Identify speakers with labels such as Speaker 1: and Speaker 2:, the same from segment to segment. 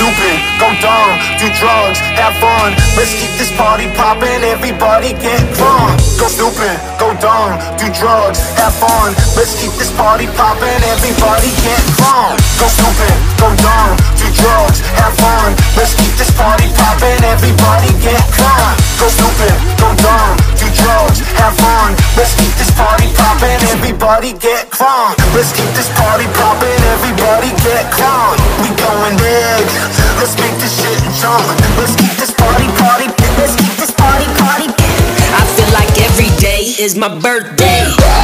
Speaker 1: stupid, go dumb, do drugs, have fun. Let's keep this party poppin', everybody get drunk. Go stupid, go dumb, do drugs, have fun. Let's keep this party poppin', everybody get drunk. Go stupid, go dumb, do drugs, everybody get drunk. Let's keep this party poppin', everybody get drunk. We going big, let's make this shit jump. Let's keep this party, party, let's keep this party, party.
Speaker 2: I feel like every day is my birthday.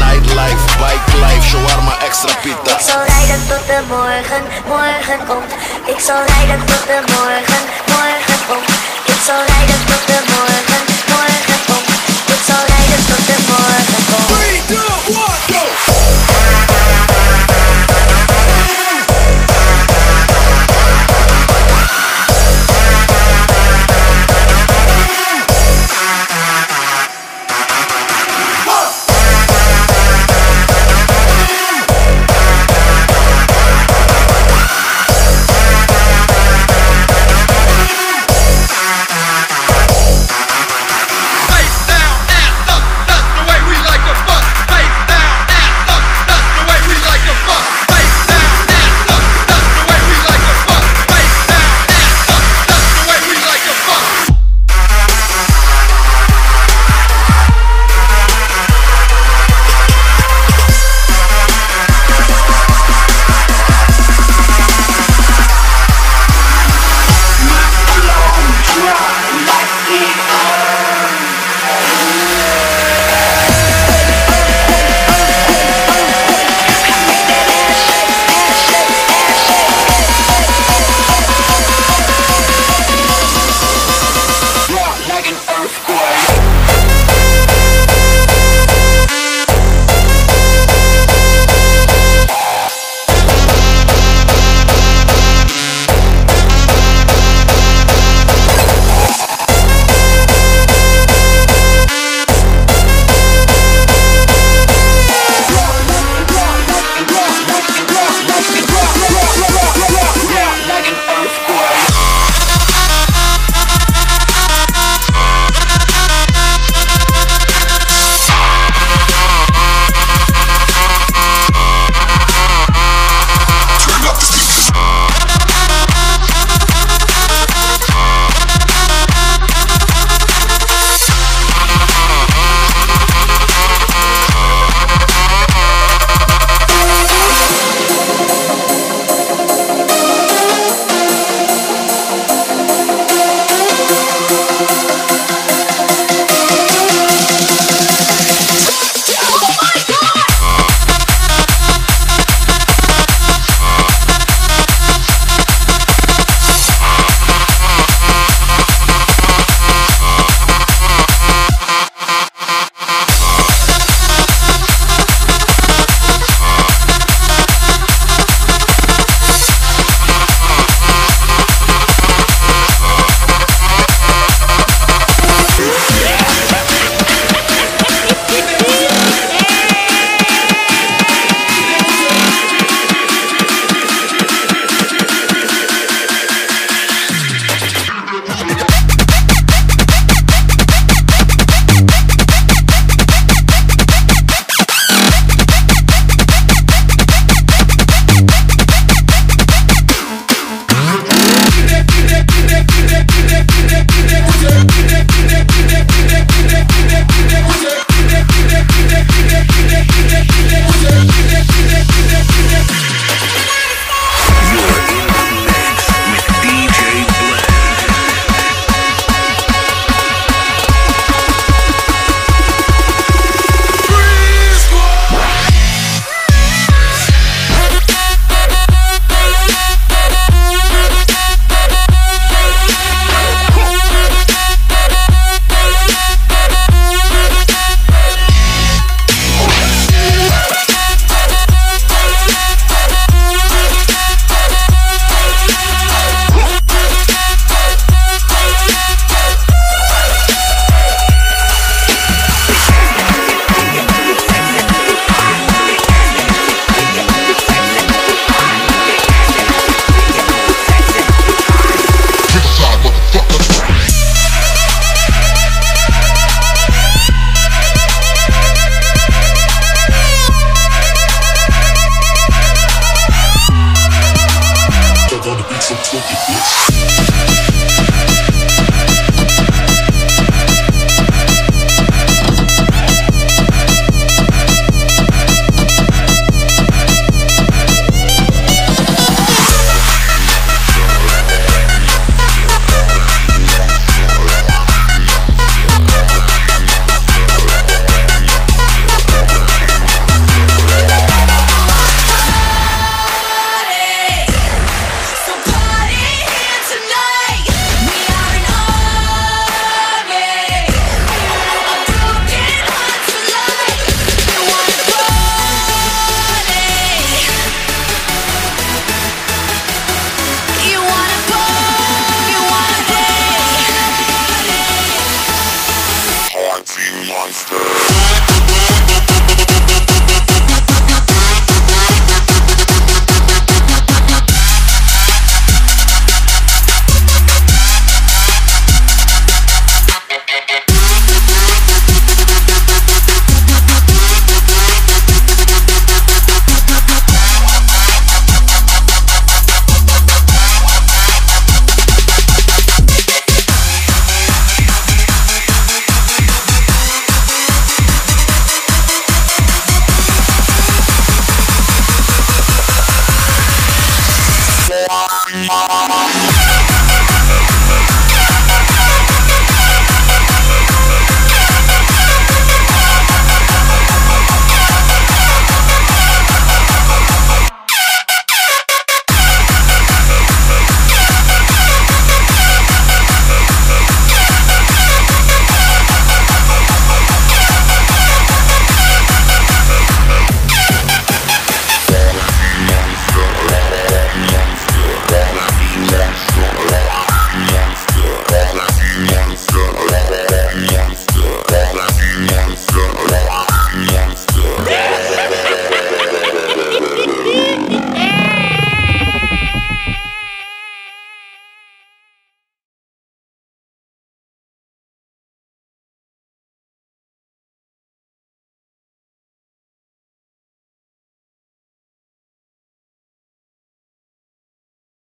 Speaker 3: Nightlife, bike life, shawarma extra pita
Speaker 4: Ik zal rijden tot de morgen, morgen komt. Ik zal rijden tot de morgen, morgen komt. Ik zal rijden tot de